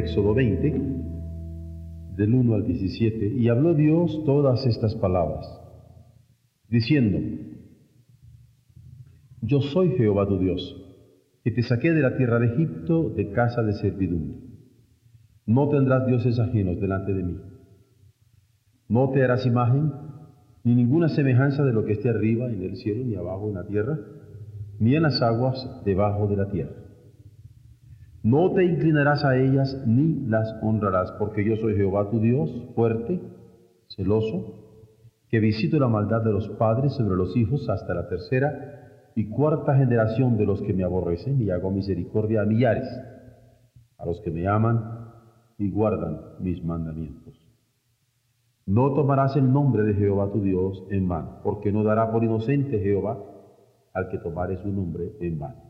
Éxodo 20, del 1 al 17, y habló Dios todas estas palabras, diciendo, Yo soy Jehová tu Dios, que te saqué de la tierra de Egipto de casa de servidumbre. No tendrás dioses ajenos delante de mí. No te harás imagen ni ninguna semejanza de lo que esté arriba en el cielo, ni abajo en la tierra, ni en las aguas debajo de la tierra. No te inclinarás a ellas ni las honrarás, porque yo soy Jehová tu Dios, fuerte, celoso, que visito la maldad de los padres sobre los hijos hasta la tercera y cuarta generación de los que me aborrecen, y hago misericordia a millares, a los que me aman y guardan mis mandamientos. No tomarás el nombre de Jehová tu Dios en vano, porque no dará por inocente Jehová al que tomare su nombre en vano.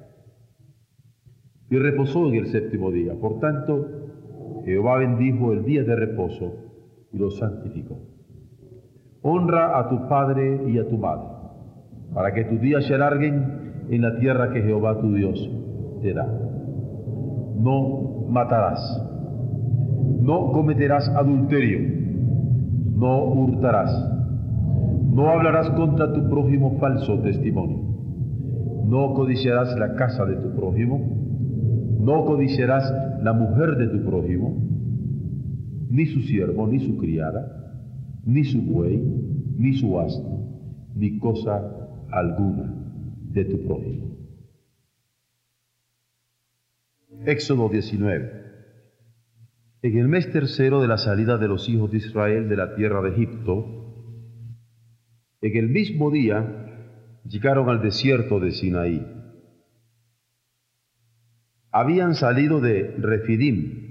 y reposó en el séptimo día. Por tanto, Jehová bendijo el día de reposo y lo santificó. Honra a tu padre y a tu madre, para que tus días se alarguen en la tierra que Jehová tu Dios te da. No matarás, no cometerás adulterio, no hurtarás, no hablarás contra tu prójimo falso testimonio, no codiciarás la casa de tu prójimo, no codiciarás la mujer de tu prójimo, ni su siervo, ni su criada, ni su buey, ni su asno, ni cosa alguna de tu prójimo. Éxodo 19. En el mes tercero de la salida de los hijos de Israel de la tierra de Egipto, en el mismo día llegaron al desierto de Sinaí habían salido de Refidim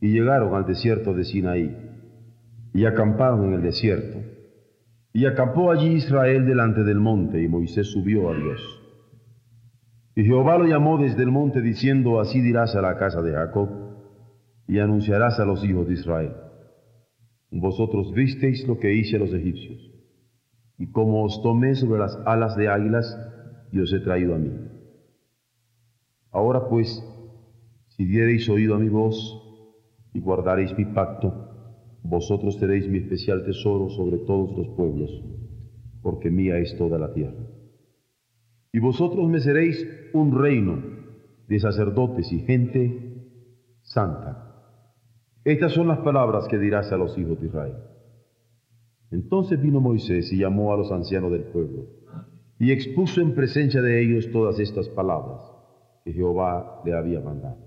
y llegaron al desierto de Sinaí y acamparon en el desierto. Y acampó allí Israel delante del monte y Moisés subió a Dios. Y Jehová lo llamó desde el monte diciendo, así dirás a la casa de Jacob y anunciarás a los hijos de Israel. Vosotros visteis lo que hice a los egipcios, y como os tomé sobre las alas de águilas, y os he traído a mí. Ahora pues, si diereis oído a mi voz y guardareis mi pacto, vosotros tenéis mi especial tesoro sobre todos los pueblos, porque mía es toda la tierra. Y vosotros me seréis un reino de sacerdotes y gente santa. Estas son las palabras que dirás a los hijos de Israel. Entonces vino Moisés y llamó a los ancianos del pueblo, y expuso en presencia de ellos todas estas palabras que Jehová le había mandado.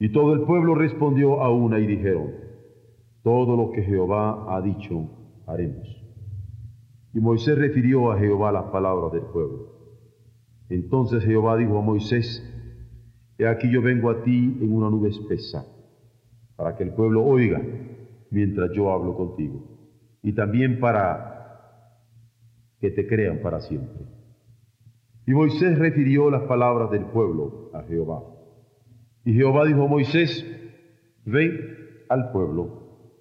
Y todo el pueblo respondió a una y dijeron, todo lo que Jehová ha dicho, haremos. Y Moisés refirió a Jehová las palabras del pueblo. Entonces Jehová dijo a Moisés, He aquí yo vengo a ti en una nube espesa, para que el pueblo oiga mientras yo hablo contigo, y también para que te crean para siempre. Y Moisés refirió las palabras del pueblo a Jehová. Y Jehová dijo a Moisés, ven al pueblo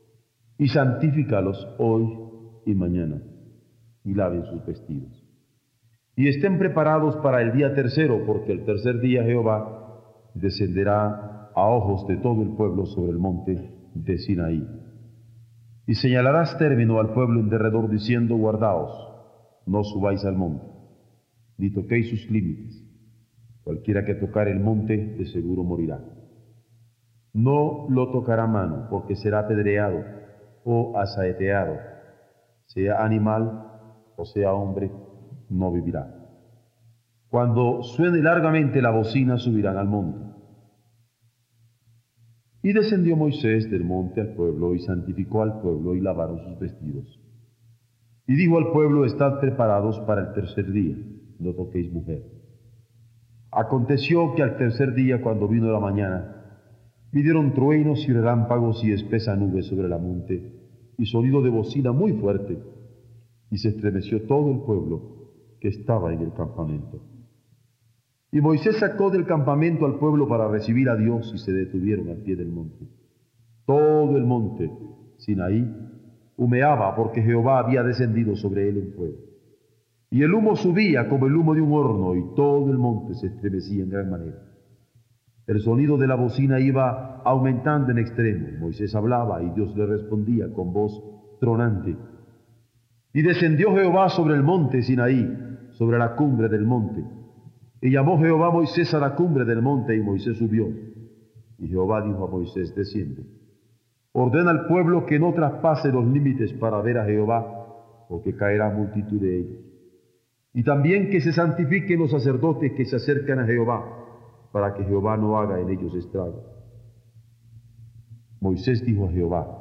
y santifícalos hoy y mañana, y laven sus vestidos. Y estén preparados para el día tercero, porque el tercer día Jehová descenderá a ojos de todo el pueblo sobre el monte de Sinaí. Y señalarás término al pueblo en derredor diciendo, guardaos, no subáis al monte ni toquéis sus límites. Cualquiera que tocar el monte de seguro morirá. no lo tocará mano, porque será apedreado o asaeteado, sea animal o sea hombre, no vivirá. Cuando suene largamente la bocina, subirán al monte. Y descendió Moisés del monte al pueblo y santificó al pueblo y lavaron sus vestidos. Y dijo al pueblo, estad preparados para el tercer día, no toquéis mujer. Aconteció que al tercer día, cuando vino la mañana, Pidieron truenos y relámpagos y espesa nube sobre la monte, y sonido de bocina muy fuerte, y se estremeció todo el pueblo que estaba en el campamento. Y Moisés sacó del campamento al pueblo para recibir a Dios y se detuvieron al pie del monte. Todo el monte, Sinaí, humeaba porque Jehová había descendido sobre él en fuego. Y el humo subía como el humo de un horno y todo el monte se estremecía en gran manera. El sonido de la bocina iba aumentando en extremo. Moisés hablaba y Dios le respondía con voz tronante. Y descendió Jehová sobre el monte Sinaí, sobre la cumbre del monte. Y llamó Jehová a Moisés a la cumbre del monte y Moisés subió. Y Jehová dijo a Moisés, desciende. Ordena al pueblo que no traspase los límites para ver a Jehová, porque caerá multitud de ellos. Y también que se santifiquen los sacerdotes que se acercan a Jehová para que Jehová no haga en ellos estrago. Moisés dijo a Jehová,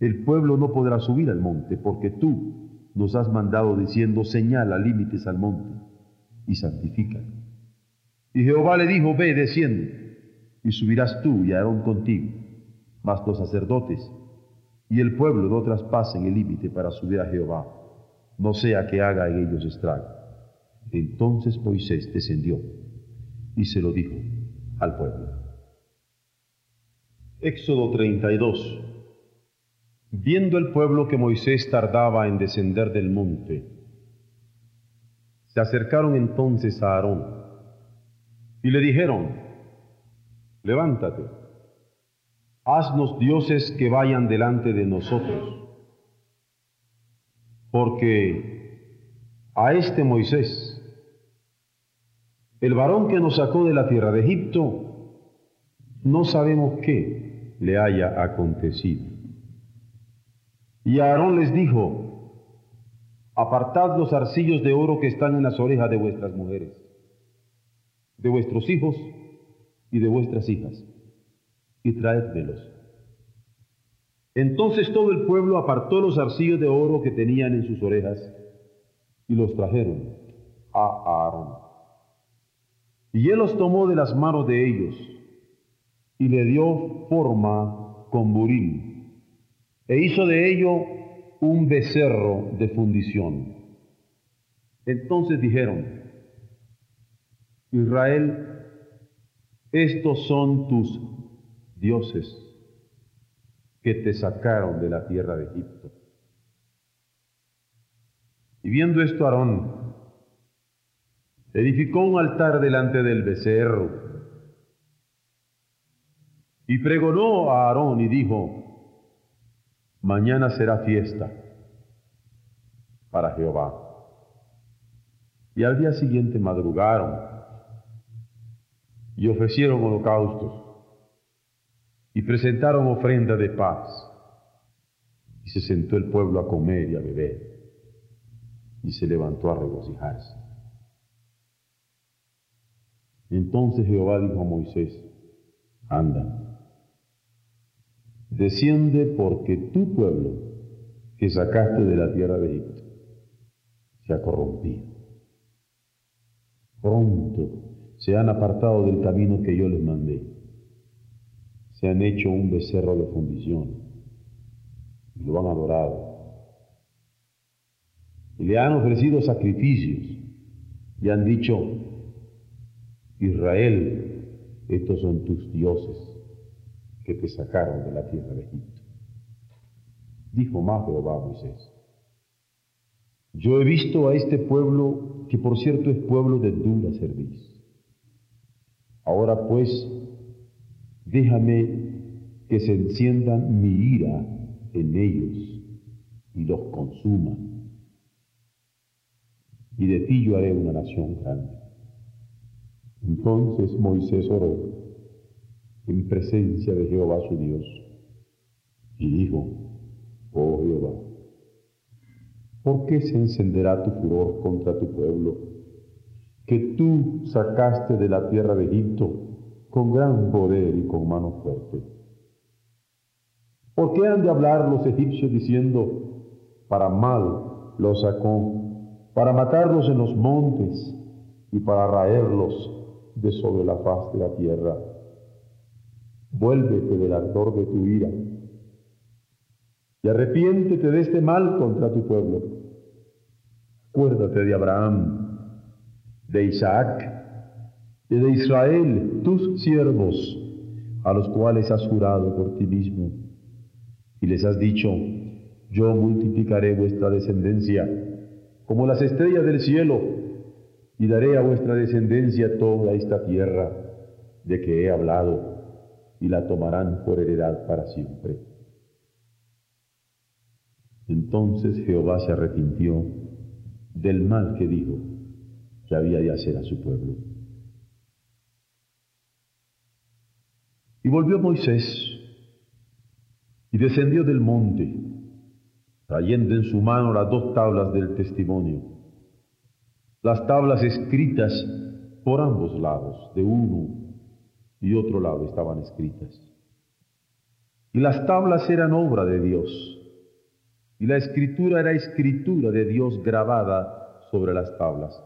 el pueblo no podrá subir al monte, porque tú nos has mandado diciendo, señala límites al monte y santifica. Y Jehová le dijo, ve, desciende, y subirás tú y Aarón contigo, mas los sacerdotes y el pueblo no traspasen el límite para subir a Jehová, no sea que haga en ellos estrago. Entonces Moisés descendió y se lo dijo al pueblo. Éxodo 32. Viendo el pueblo que Moisés tardaba en descender del monte, se acercaron entonces a Aarón y le dijeron, levántate, haznos dioses que vayan delante de nosotros, porque a este Moisés el varón que nos sacó de la tierra de Egipto, no sabemos qué le haya acontecido. Y Aarón les dijo, apartad los arcillos de oro que están en las orejas de vuestras mujeres, de vuestros hijos y de vuestras hijas, y traédmelos. Entonces todo el pueblo apartó los arcillos de oro que tenían en sus orejas y los trajeron a Aarón. Y él los tomó de las manos de ellos y le dio forma con buril, e hizo de ello un becerro de fundición. Entonces dijeron, Israel, estos son tus dioses que te sacaron de la tierra de Egipto. Y viendo esto Aarón edificó un altar delante del becerro y pregonó a Aarón y dijo, mañana será fiesta para Jehová. Y al día siguiente madrugaron y ofrecieron holocaustos y presentaron ofrenda de paz. Y se sentó el pueblo a comer y a beber y se levantó a regocijarse. Entonces Jehová dijo a Moisés, anda, desciende porque tu pueblo que sacaste de la tierra de Egipto se ha corrompido. Pronto se han apartado del camino que yo les mandé. Se han hecho un becerro de fundición y lo han adorado. Y le han ofrecido sacrificios y han dicho, Israel, estos son tus dioses que te sacaron de la tierra de Egipto. Dijo más Jehová a Moisés, yo he visto a este pueblo, que por cierto es pueblo de dura cerviz. Ahora pues, déjame que se enciendan mi ira en ellos y los consuma. Y de ti yo haré una nación grande. Entonces Moisés oró en presencia de Jehová su Dios. Y dijo, oh Jehová, ¿por qué se encenderá tu furor contra tu pueblo, que tú sacaste de la tierra de Egipto con gran poder y con mano fuerte? ¿Por qué han de hablar los egipcios diciendo, para mal los sacó, para matarlos en los montes y para raerlos de sobre la faz de la tierra? Vuélvete del ardor de tu ira y arrepiéntete de este mal contra tu pueblo. Acuérdate de Abraham, de Isaac y de Israel, tus siervos, a los cuales has jurado por ti mismo, y les has dicho, yo multiplicaré vuestra descendencia como las estrellas del cielo, y daré a vuestra descendencia toda esta tierra de que he hablado y la tomarán por heredad para siempre. Entonces Jehová se arrepintió del mal que dijo que había de hacer a su pueblo. Y volvió Moisés y descendió del monte, trayendo en su mano las dos tablas del testimonio, las tablas escritas por ambos lados, de uno y otro lado estaban escritas. Y las tablas eran obra de Dios, y la escritura era escritura de Dios grabada sobre las tablas.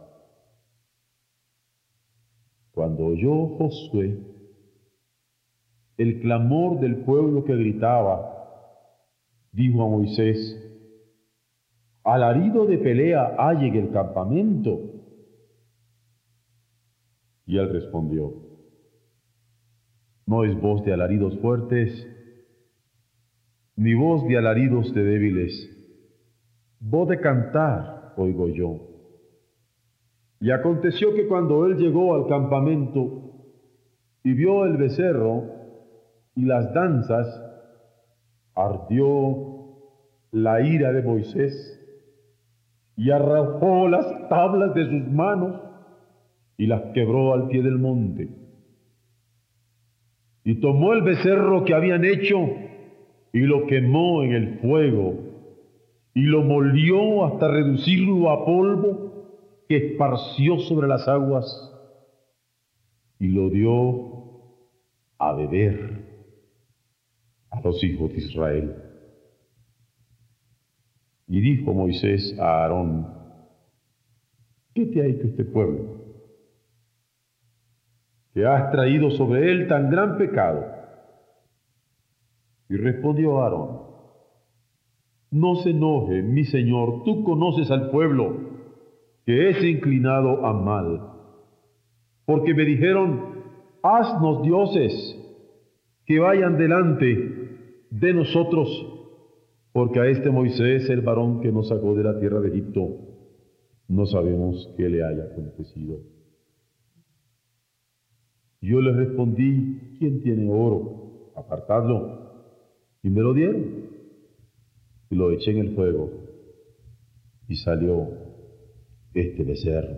Cuando oyó Josué el clamor del pueblo que gritaba, dijo a Moisés, alarido de pelea hay en el campamento. Y él respondió, no es voz de alaridos fuertes, ni voz de alaridos de débiles. Voz de cantar oigo yo. Y aconteció que cuando él llegó al campamento y vio el becerro y las danzas, ardió la ira de Moisés y arrojó las tablas de sus manos y las quebró al pie del monte. Y tomó el becerro que habían hecho y lo quemó en el fuego y lo molió hasta reducirlo a polvo que esparció sobre las aguas y lo dio a beber a los hijos de Israel. Y dijo Moisés a Aarón, ¿qué te ha hecho este pueblo? que has traído sobre él tan gran pecado. Y respondió Aarón, no se enoje, mi señor, tú conoces al pueblo que es inclinado a mal, porque me dijeron, haznos dioses que vayan delante de nosotros, porque a este Moisés, el varón que nos sacó de la tierra de Egipto, no sabemos qué le haya acontecido. Yo les respondí, ¿quién tiene oro? Apartadlo. Y me lo dieron. Y lo eché en el fuego. Y salió este becerro.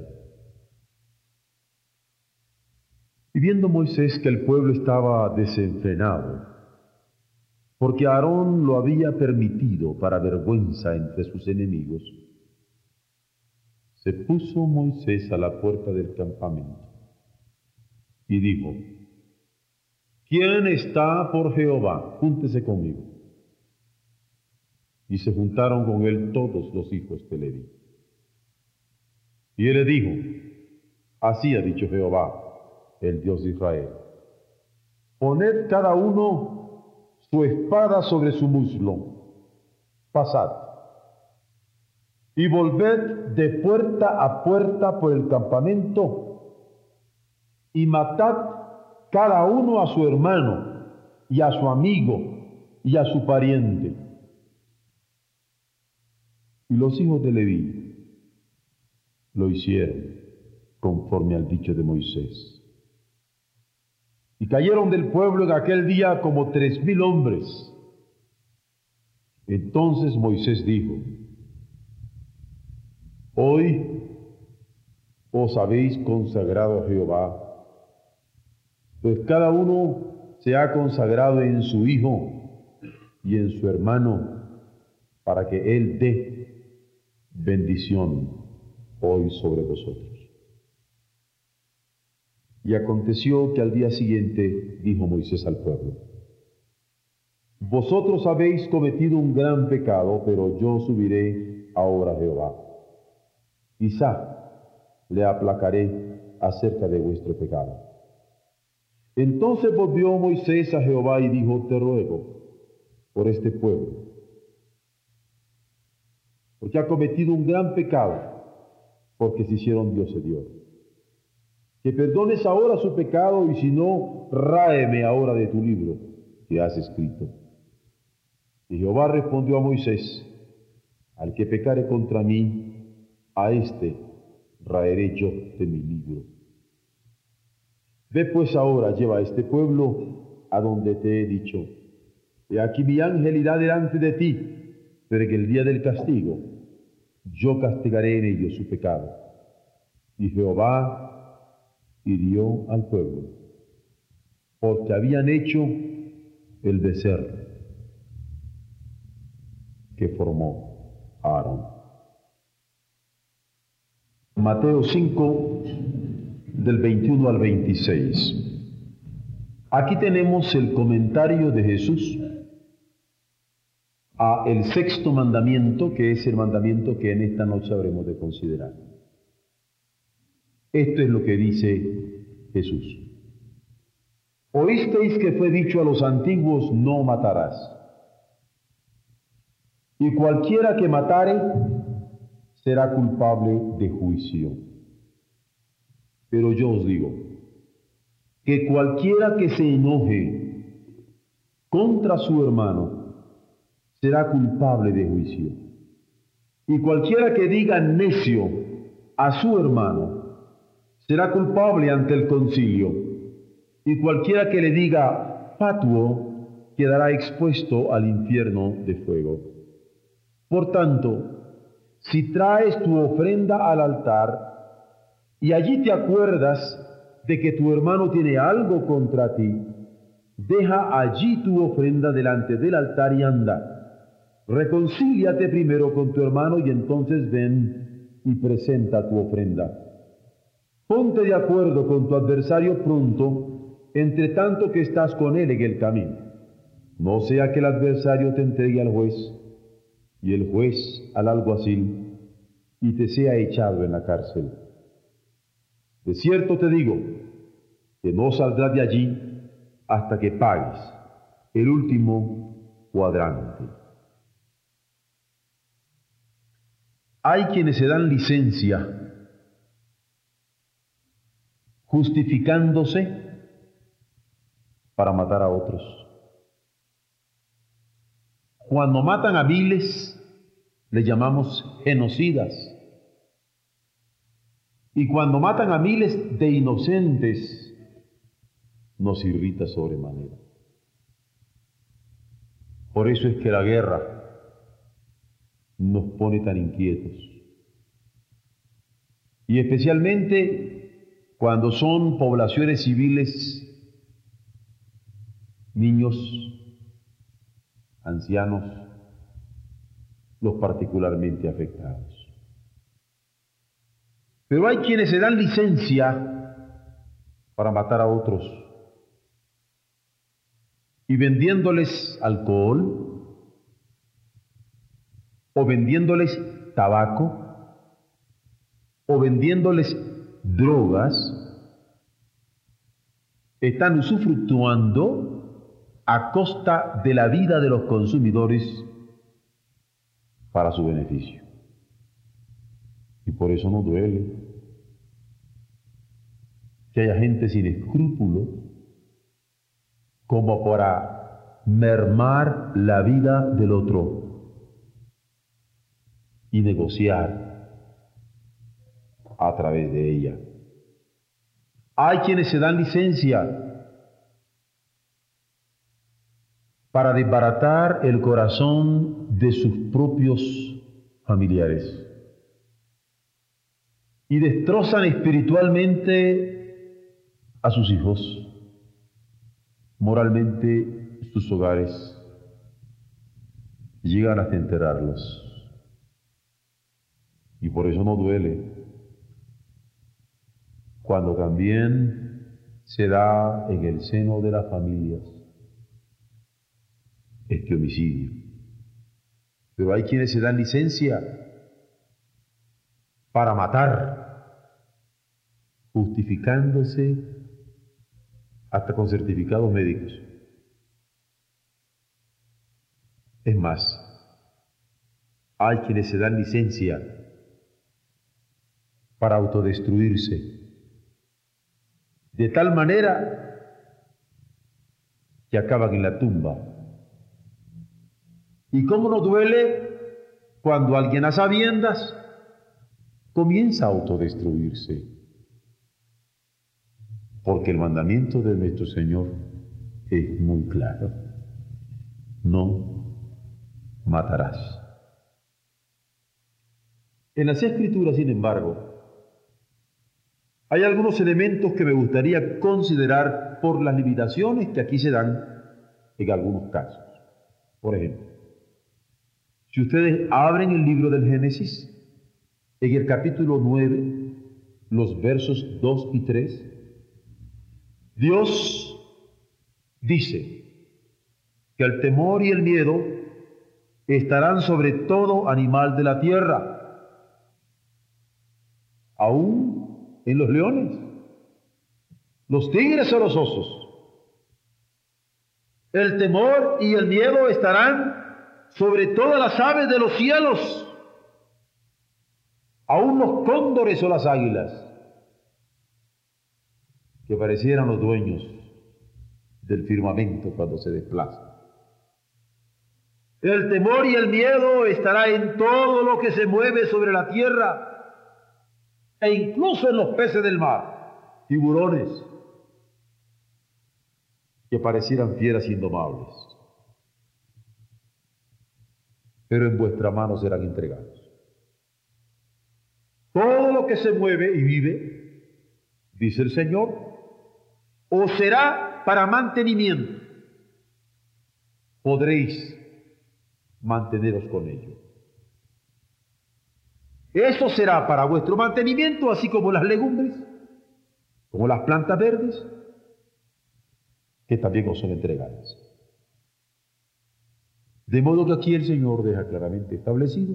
Y viendo Moisés que el pueblo estaba desenfrenado, porque Aarón lo había permitido para vergüenza entre sus enemigos, se puso Moisés a la puerta del campamento y dijo, ¿quién está por Jehová? Júntese conmigo. Y se juntaron con él todos los hijos de Leví. Y él dijo, así ha dicho Jehová, el Dios de Israel, poned cada uno su espada sobre su muslo, pasad, y volved de puerta a puerta por el campamento y matad cada uno a su hermano y a su amigo y a su pariente. Y los hijos de Leví lo hicieron conforme al dicho de Moisés. Y cayeron del pueblo en aquel día como tres mil hombres. Entonces Moisés dijo, Hoy os habéis consagrado a Jehová pues cada uno se ha consagrado en su Hijo y en su hermano para que Él dé bendición hoy sobre vosotros. Y aconteció que al día siguiente dijo Moisés al pueblo, Vosotros habéis cometido un gran pecado, pero yo subiré ahora a Jehová. Quizá le aplacaré acerca de vuestro pecado. Entonces volvió Moisés a Jehová y dijo, te ruego por este pueblo, porque ha cometido un gran pecado, porque se hicieron Dios de Dios que perdones ahora su pecado y si no, ráeme ahora de tu libro que has escrito. Y Jehová respondió a Moisés, al que pecare contra mí, a éste raeré yo de mi libro. Ve pues ahora, lleva a este pueblo a donde te he dicho. Y aquí mi ángel irá delante de ti, pero que el día del castigo yo castigaré en ellos su pecado. Y Jehová hirió al pueblo, porque habían hecho el becerro que formó Aarón. Mateo 5, del 21 al 26. Aquí tenemos el comentario de Jesús a el sexto mandamiento, que es el mandamiento que en esta noche habremos de considerar. Esto es lo que dice Jesús. Oísteis que fue dicho a los antiguos, no matarás. Y cualquiera que matare será culpable de juicio. Pero yo os digo, que cualquiera que se enoje contra su hermano será culpable de juicio. Y cualquiera que diga necio a su hermano será culpable ante el concilio, y cualquiera que le diga fatuo quedará expuesto al infierno de fuego. Por tanto, si traes tu ofrenda al altar y allí te acuerdas de que tu hermano tiene algo contra ti, deja allí tu ofrenda delante del altar y anda. Reconcíliate primero con tu hermano y entonces ven y presenta tu ofrenda. Ponte de acuerdo con tu adversario pronto, entre tanto que estás con él en el camino. No sea que el adversario te entregue al juez y el juez al alguacil y te sea echado en la cárcel. De cierto te digo que no saldrás de allí hasta que pagues el último cuadrante. Hay quienes se dan licencia justificándose para matar a otros. Cuando matan a miles, le llamamos genocidas. Y cuando matan a miles de inocentes, nos irrita sobremanera. Por eso es que la guerra nos pone tan inquietos. Y especialmente cuando son poblaciones civiles, niños, ancianos, los particularmente afectados. Pero hay quienes se dan licencia para matar a otros y vendiéndoles alcohol o vendiéndoles tabaco o vendiéndoles drogas están usufructuando a costa de la vida de los consumidores para su beneficio. Y por eso no duele que haya gente sin escrúpulo como para mermar la vida del otro y negociar a través de ella. Hay quienes se dan licencia para desbaratar el corazón de sus propios familiares y destrozan espiritualmente a sus hijos, Moralmente, sus hogares llegan hasta enterrarlos. Y por eso no duele cuando también se da en el seno de las familias este homicidio. Pero hay quienes se dan licencia para matar, justificándose hasta con certificados médicos. Es más, hay quienes se dan licencia para autodestruirse, de tal manera que acaban en la tumba. ¿Y cómo no duele cuando alguien a sabiendas comienza a autodestruirse? Porque el mandamiento de nuestro Señor es muy claro. No matarás. En las escrituras, sin embargo, hay algunos elementos que me gustaría considerar por las limitaciones que aquí se dan en algunos casos. Por ejemplo, si ustedes abren el libro del Génesis, en el capítulo 9, los versos 2 y 3, Dios dice que el temor y el miedo estarán sobre todo animal de la tierra, aún en los leones, los tigres o los osos. El temor y el miedo estarán sobre todas las aves de los cielos, aún los cóndores o las águilas que parecieran los dueños del firmamento cuando se desplaza. El temor y el miedo estará en todo lo que se mueve sobre la tierra e incluso en los peces del mar, tiburones que parecieran fieras indomables. Pero en vuestra mano serán entregados. Todo lo que se mueve y vive, dice el Señor, o será para mantenimiento, podréis manteneros con ello. Eso será para vuestro mantenimiento, así como las legumbres, como las plantas verdes, que también os son entregadas. De modo que aquí el Señor deja claramente establecido,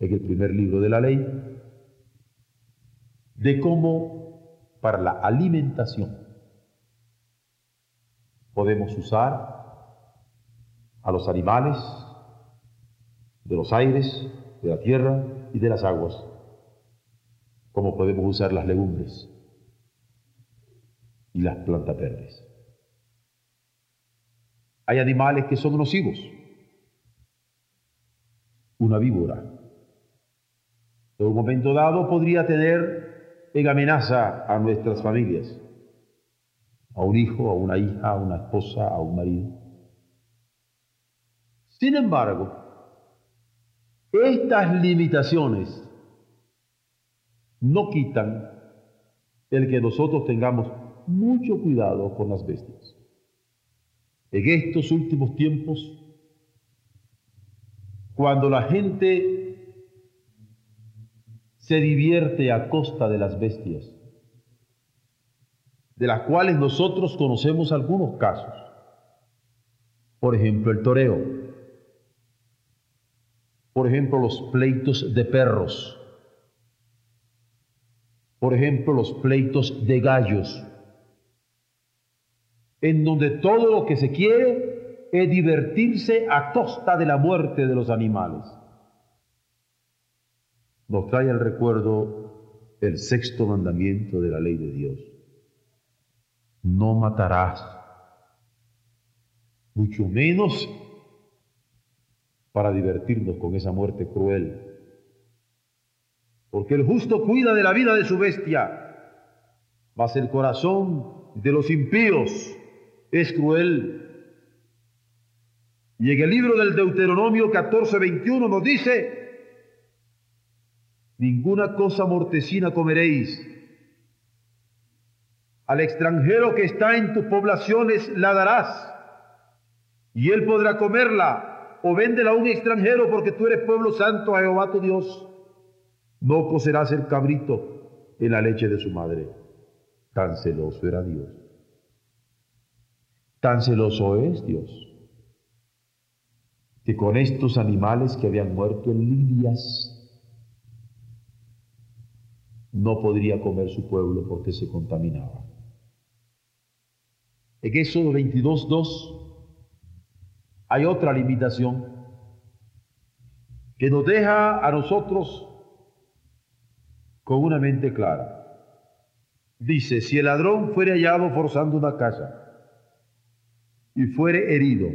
en el primer libro de la ley, de cómo para la alimentación podemos usar a los animales de los aires, de la tierra y de las aguas, como podemos usar las legumbres y las plantas verdes. Hay animales que son nocivos. Una víbora, en un momento dado podría tener en amenaza a nuestras familias a un hijo, a una hija, a una esposa, a un marido. Sin embargo, estas limitaciones no quitan el que nosotros tengamos mucho cuidado con las bestias. En estos últimos tiempos, cuando la gente se divierte a costa de las bestias, de las cuales nosotros conocemos algunos casos. Por ejemplo, el toreo. Por ejemplo, los pleitos de perros. Por ejemplo, los pleitos de gallos. En donde todo lo que se quiere es divertirse a costa de la muerte de los animales. Nos trae al recuerdo el sexto mandamiento de la ley de Dios no matarás, mucho menos para divertirnos con esa muerte cruel. Porque el justo cuida de la vida de su bestia, mas el corazón de los impíos es cruel. Y en el libro del Deuteronomio 14, 21 nos dice, ninguna cosa mortecina comeréis Al extranjero que está en tus poblaciones la darás, y él podrá comerla, o véndela a un extranjero porque tú eres pueblo santo a Jehová tu Dios. No cocerás el cabrito en la leche de su madre. Tan celoso era Dios. Tan celoso es Dios que con estos animales que habían muerto en Lidias no podría comer su pueblo porque se contaminaba. En Éxodo 22.2 hay otra limitación que nos deja a nosotros con una mente clara. Dice, si el ladrón fuere hallado forzando una casa y fuere herido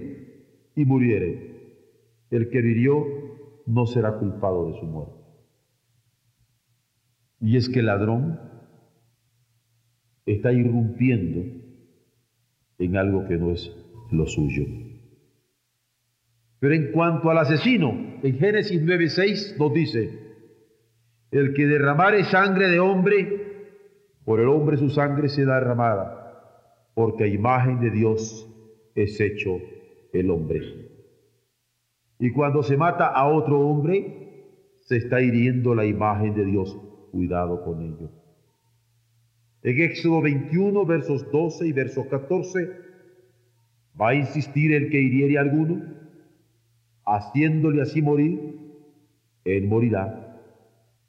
y muriere, el que hirió no será culpado de su muerte. Y es que el ladrón está irrumpiendo en algo que no es lo suyo. Pero en cuanto al asesino, en Génesis 9:6 nos dice, el que derramare sangre de hombre, por el hombre su sangre será derramada, porque a imagen de Dios es hecho el hombre. Y cuando se mata a otro hombre, se está hiriendo la imagen de Dios cuidado con ello. En Éxodo 21, versos 12 y versos 14, va a insistir el que hiriere a alguno, haciéndole así morir, él morirá.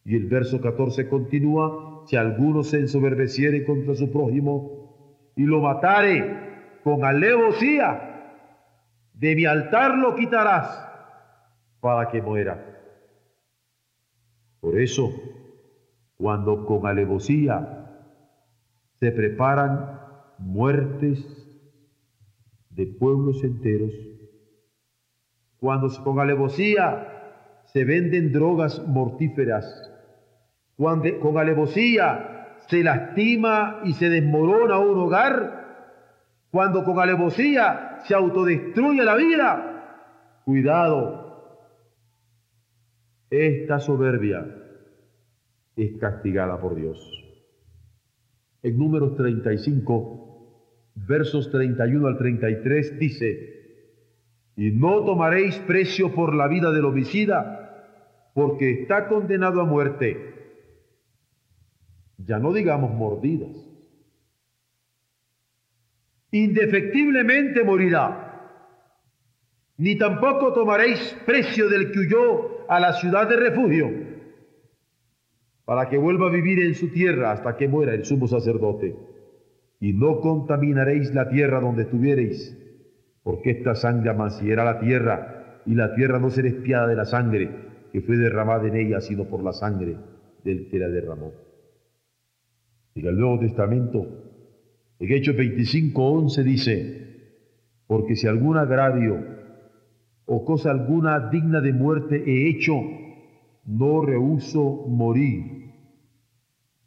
Y el verso 14 continúa, si alguno se ensoberbeciere contra su prójimo y lo matare con alevosía, de mi altar lo quitarás para que muera. Por eso, cuando con alevosía se preparan muertes de pueblos enteros, cuando con alevosía se venden drogas mortíferas, cuando con alevosía se lastima y se desmorona un hogar, cuando con alevosía se autodestruye la vida, cuidado, esta soberbia es castigada por Dios. En números 35, versos 31 al 33 dice, y no tomaréis precio por la vida del homicida, porque está condenado a muerte. Ya no digamos mordidas. Indefectiblemente morirá. Ni tampoco tomaréis precio del que huyó a la ciudad de refugio para que vuelva a vivir en su tierra hasta que muera el sumo sacerdote. Y no contaminaréis la tierra donde estuviereis, porque esta sangre amanciera la tierra, y la tierra no será espiada de la sangre que fue derramada en ella, sino por la sangre del que la derramó. En el Nuevo Testamento, en Hechos 25:11 dice, porque si algún agravio o cosa alguna digna de muerte he hecho, no rehuso morir,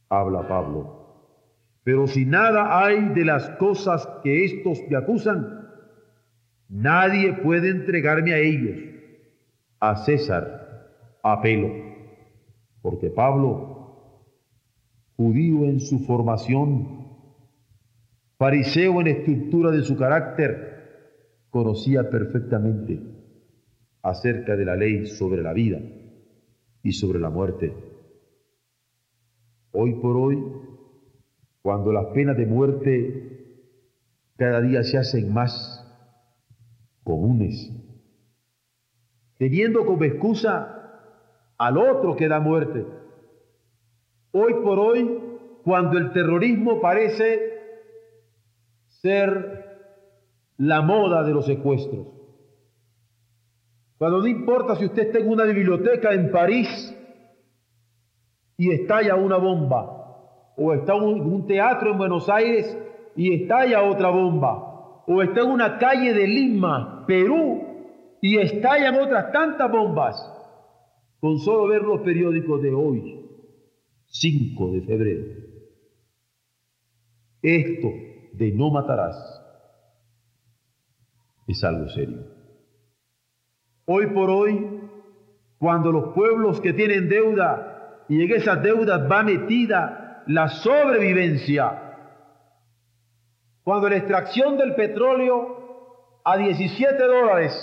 habla Pablo. Pero si nada hay de las cosas que estos me acusan, nadie puede entregarme a ellos, a César, apelo. Porque Pablo, judío en su formación, fariseo en estructura de su carácter, conocía perfectamente acerca de la ley sobre la vida y sobre la muerte. Hoy por hoy, cuando las penas de muerte cada día se hacen más comunes, teniendo como excusa al otro que da muerte. Hoy por hoy, cuando el terrorismo parece ser la moda de los secuestros, cuando no importa si usted está en una biblioteca en París y estalla una bomba, o está en un teatro en Buenos Aires y estalla otra bomba, o está en una calle de Lima, Perú, y estallan otras tantas bombas, con solo ver los periódicos de hoy, 5 de febrero. Esto de no matarás es algo serio. Hoy por hoy, cuando los pueblos que tienen deuda y en esas deudas va metida la sobrevivencia, cuando la extracción del petróleo a 17 dólares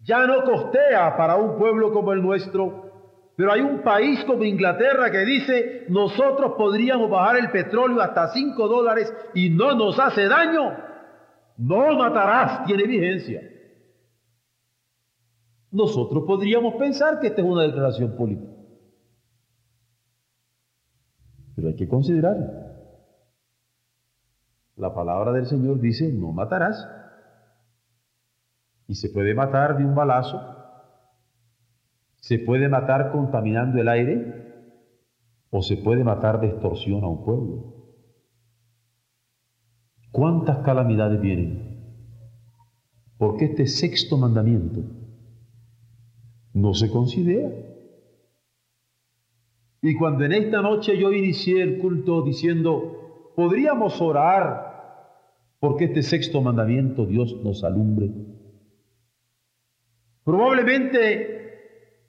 ya no costea para un pueblo como el nuestro, pero hay un país como Inglaterra que dice, nosotros podríamos bajar el petróleo hasta 5 dólares y no nos hace daño. No matarás, tiene vigencia. Nosotros podríamos pensar que esta es una declaración política. Pero hay que considerar. La palabra del Señor dice, no matarás. Y se puede matar de un balazo, se puede matar contaminando el aire, o se puede matar de extorsión a un pueblo. ¿Cuántas calamidades vienen? Porque este sexto mandamiento no se considera. Y cuando en esta noche yo inicié el culto diciendo, podríamos orar porque este sexto mandamiento Dios nos alumbre. Probablemente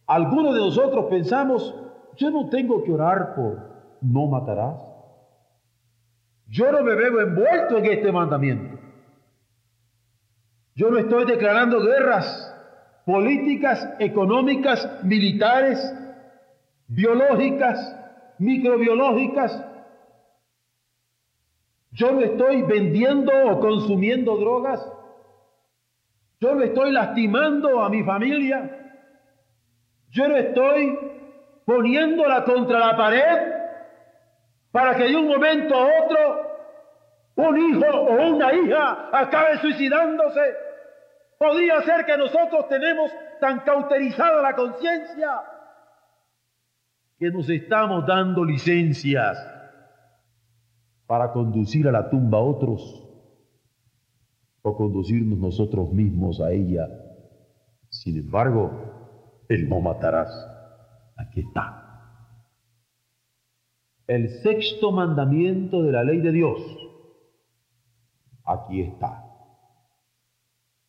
algunos de nosotros pensamos, yo no tengo que orar por no matarás. Yo no me veo envuelto en este mandamiento. Yo no estoy declarando guerras políticas, económicas, militares, biológicas, microbiológicas. Yo no estoy vendiendo o consumiendo drogas. Yo no estoy lastimando a mi familia. Yo no estoy poniéndola contra la pared para que de un momento a otro un hijo o una hija acabe suicidándose. Podría ser que nosotros tenemos tan cauterizada la conciencia que nos estamos dando licencias para conducir a la tumba a otros o conducirnos nosotros mismos a ella. Sin embargo, el no matarás. Aquí está. El sexto mandamiento de la ley de Dios. Aquí está.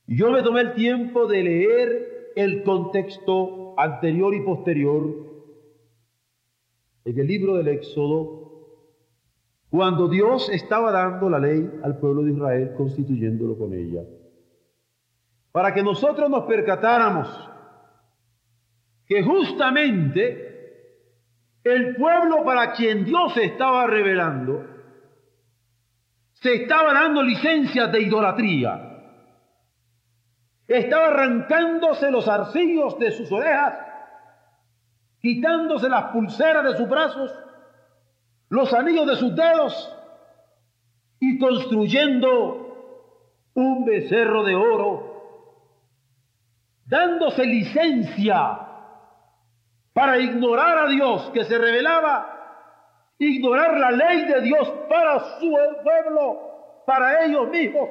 Yo me tomé el tiempo de leer el contexto anterior y posterior en el libro del Éxodo, cuando Dios estaba dando la ley al pueblo de Israel, constituyéndolo con ella, para que nosotros nos percatáramos que justamente el pueblo para quien Dios se estaba revelando, se estaba dando licencias de idolatría estaba arrancándose los arcillos de sus orejas, quitándose las pulseras de sus brazos, los anillos de sus dedos y construyendo un becerro de oro, dándose licencia para ignorar a Dios que se revelaba, ignorar la ley de Dios para su pueblo, para ellos mismos.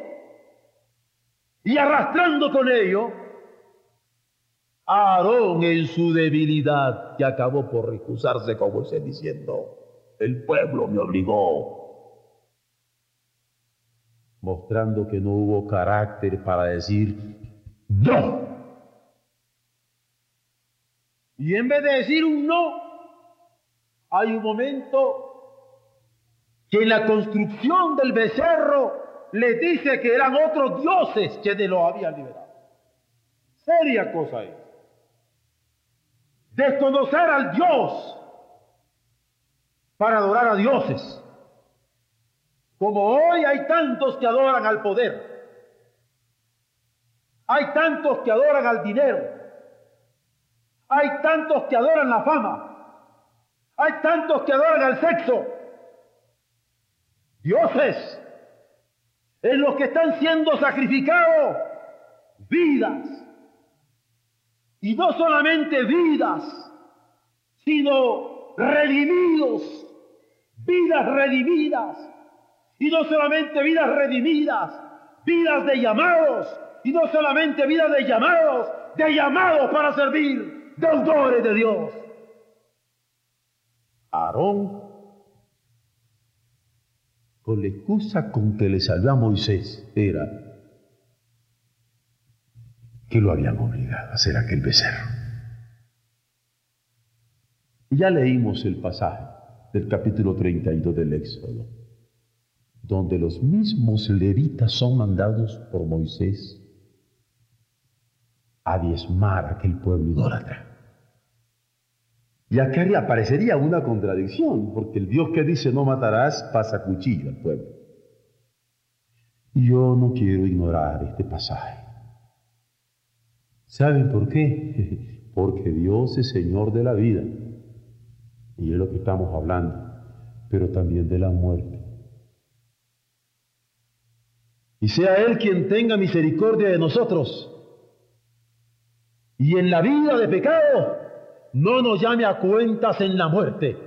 Y arrastrando con ello a Aarón en su debilidad, que acabó por recusarse con Moisés diciendo, el pueblo me obligó, mostrando que no hubo carácter para decir, no. Y en vez de decir un no, hay un momento que en la construcción del becerro le dice que eran otros dioses que de lo habían liberado. Seria cosa es. Desconocer al Dios para adorar a dioses. Como hoy hay tantos que adoran al poder. Hay tantos que adoran al dinero. Hay tantos que adoran la fama. Hay tantos que adoran al sexo. Dioses en los que están siendo sacrificados vidas. Y no solamente vidas, sino redimidos, vidas redimidas. Y no solamente vidas redimidas, vidas de llamados. Y no solamente vidas de llamados, de llamados para servir, deudores de Dios. Aarón con la excusa con que le salió a Moisés era que lo habían obligado a hacer aquel becerro. Ya leímos el pasaje del capítulo 32 del Éxodo, donde los mismos levitas son mandados por Moisés a diezmar a aquel pueblo idólatra. Y acá aparecería una contradicción, porque el Dios que dice no matarás pasa cuchillo al pueblo. Y yo no quiero ignorar este pasaje. ¿Saben por qué? Porque Dios es Señor de la vida. Y es lo que estamos hablando, pero también de la muerte. Y sea Él quien tenga misericordia de nosotros. Y en la vida de pecado no nos llame a cuentas en la muerte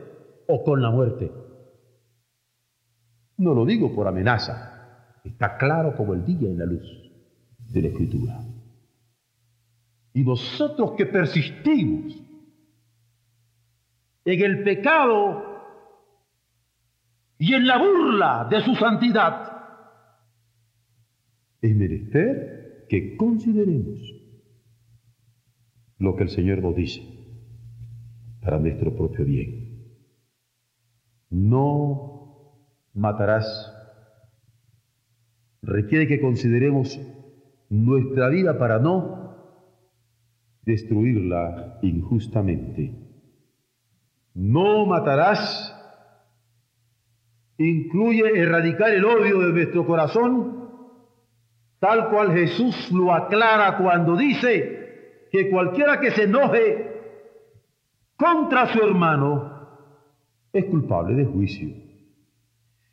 o con la muerte. No lo digo por amenaza, está claro como el día en la luz de la Escritura. Y nosotros que persistimos en el pecado y en la burla de su santidad, es menester que consideremos lo que el Señor nos dice para nuestro propio bien. No matarás. Requiere que consideremos nuestra vida para no destruirla injustamente. No matarás incluye erradicar el odio de nuestro corazón, tal cual Jesús lo aclara cuando dice que cualquiera que se enoje contra su hermano es culpable de juicio.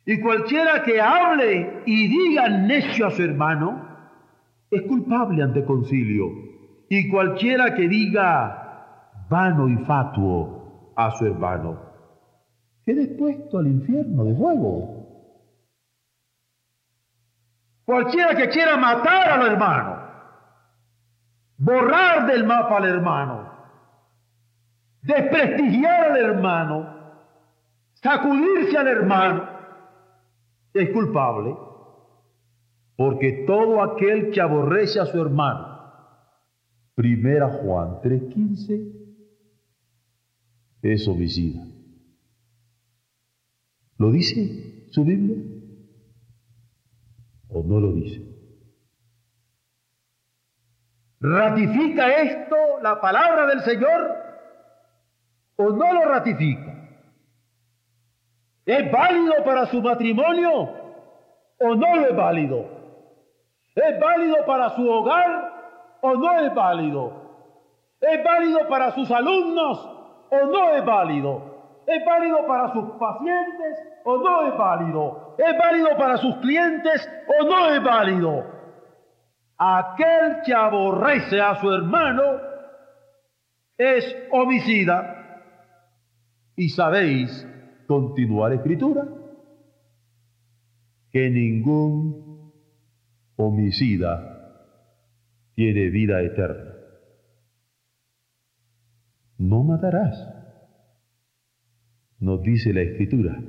Y cualquiera que hable y diga necio a su hermano es culpable ante concilio. Y cualquiera que diga vano y fatuo a su hermano. Quede puesto al infierno de fuego. Cualquiera que quiera matar al hermano, borrar del mapa al hermano, desprestigiar al hermano, sacudirse al hermano, es culpable, porque todo aquel que aborrece a su hermano, primera Juan 3:15, es homicida. ¿Lo dice su Biblia? ¿O no lo dice? ¿Ratifica esto la palabra del Señor? o no lo ratifica? ¿Es válido para su matrimonio o no es válido? ¿Es válido para su hogar o no es válido? ¿Es válido para sus alumnos o no es válido? ¿Es válido para sus pacientes o no es válido? ¿Es válido para sus clientes o no es válido? Aquel que aborrece a su hermano es homicida y sabéis, continuar escritura, que ningún homicida tiene vida eterna. No matarás, nos dice la escritura.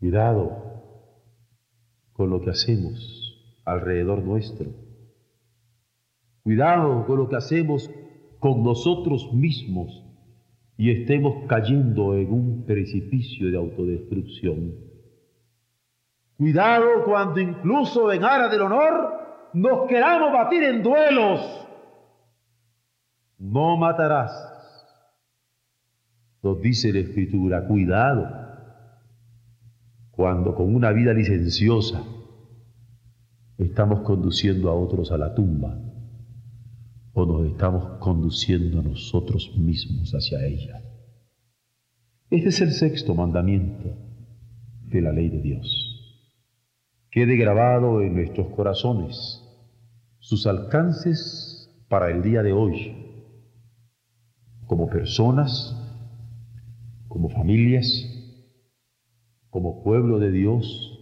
Cuidado con lo que hacemos alrededor nuestro. Cuidado con lo que hacemos con nosotros mismos y estemos cayendo en un precipicio de autodestrucción. Cuidado cuando incluso en aras del honor nos queramos batir en duelos. No matarás. Nos dice la Escritura, cuidado cuando con una vida licenciosa estamos conduciendo a otros a la tumba o nos estamos conduciendo nosotros mismos hacia ella. Este es el sexto mandamiento de la ley de Dios. Quede grabado en nuestros corazones sus alcances para el día de hoy, como personas, como familias, como pueblo de Dios,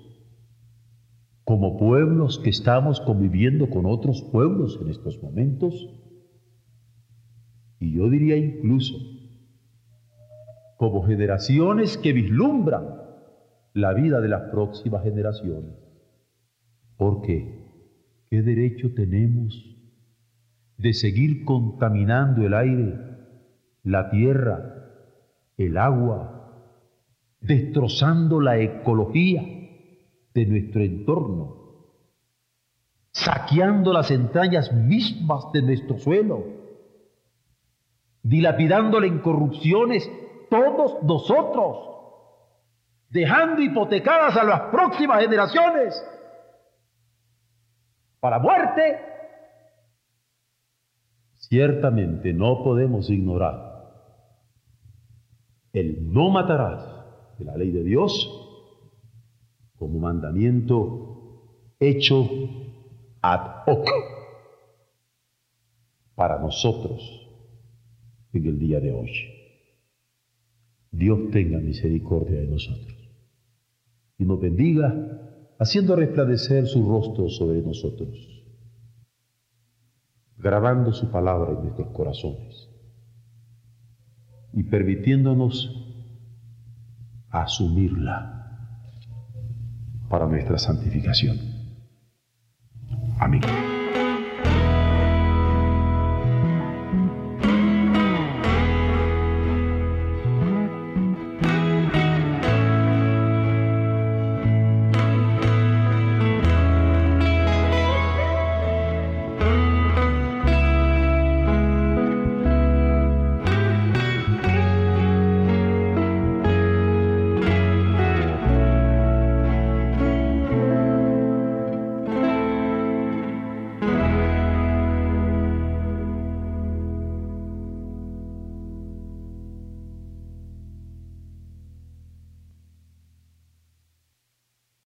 como pueblos que estamos conviviendo con otros pueblos en estos momentos, y yo diría incluso como generaciones que vislumbran la vida de las próximas generaciones. Porque, ¿qué derecho tenemos de seguir contaminando el aire, la tierra, el agua, destrozando la ecología de nuestro entorno, saqueando las entrañas mismas de nuestro suelo, dilapidándole en corrupciones todos nosotros, dejando hipotecadas a las próximas generaciones para muerte. Ciertamente no podemos ignorar el no matarás de la ley de Dios como mandamiento hecho ad hoc para nosotros en el día de hoy. Dios tenga misericordia de nosotros y nos bendiga haciendo resplandecer su rostro sobre nosotros, grabando su palabra en nuestros corazones y permitiéndonos asumirla para nuestra santificación. Amén.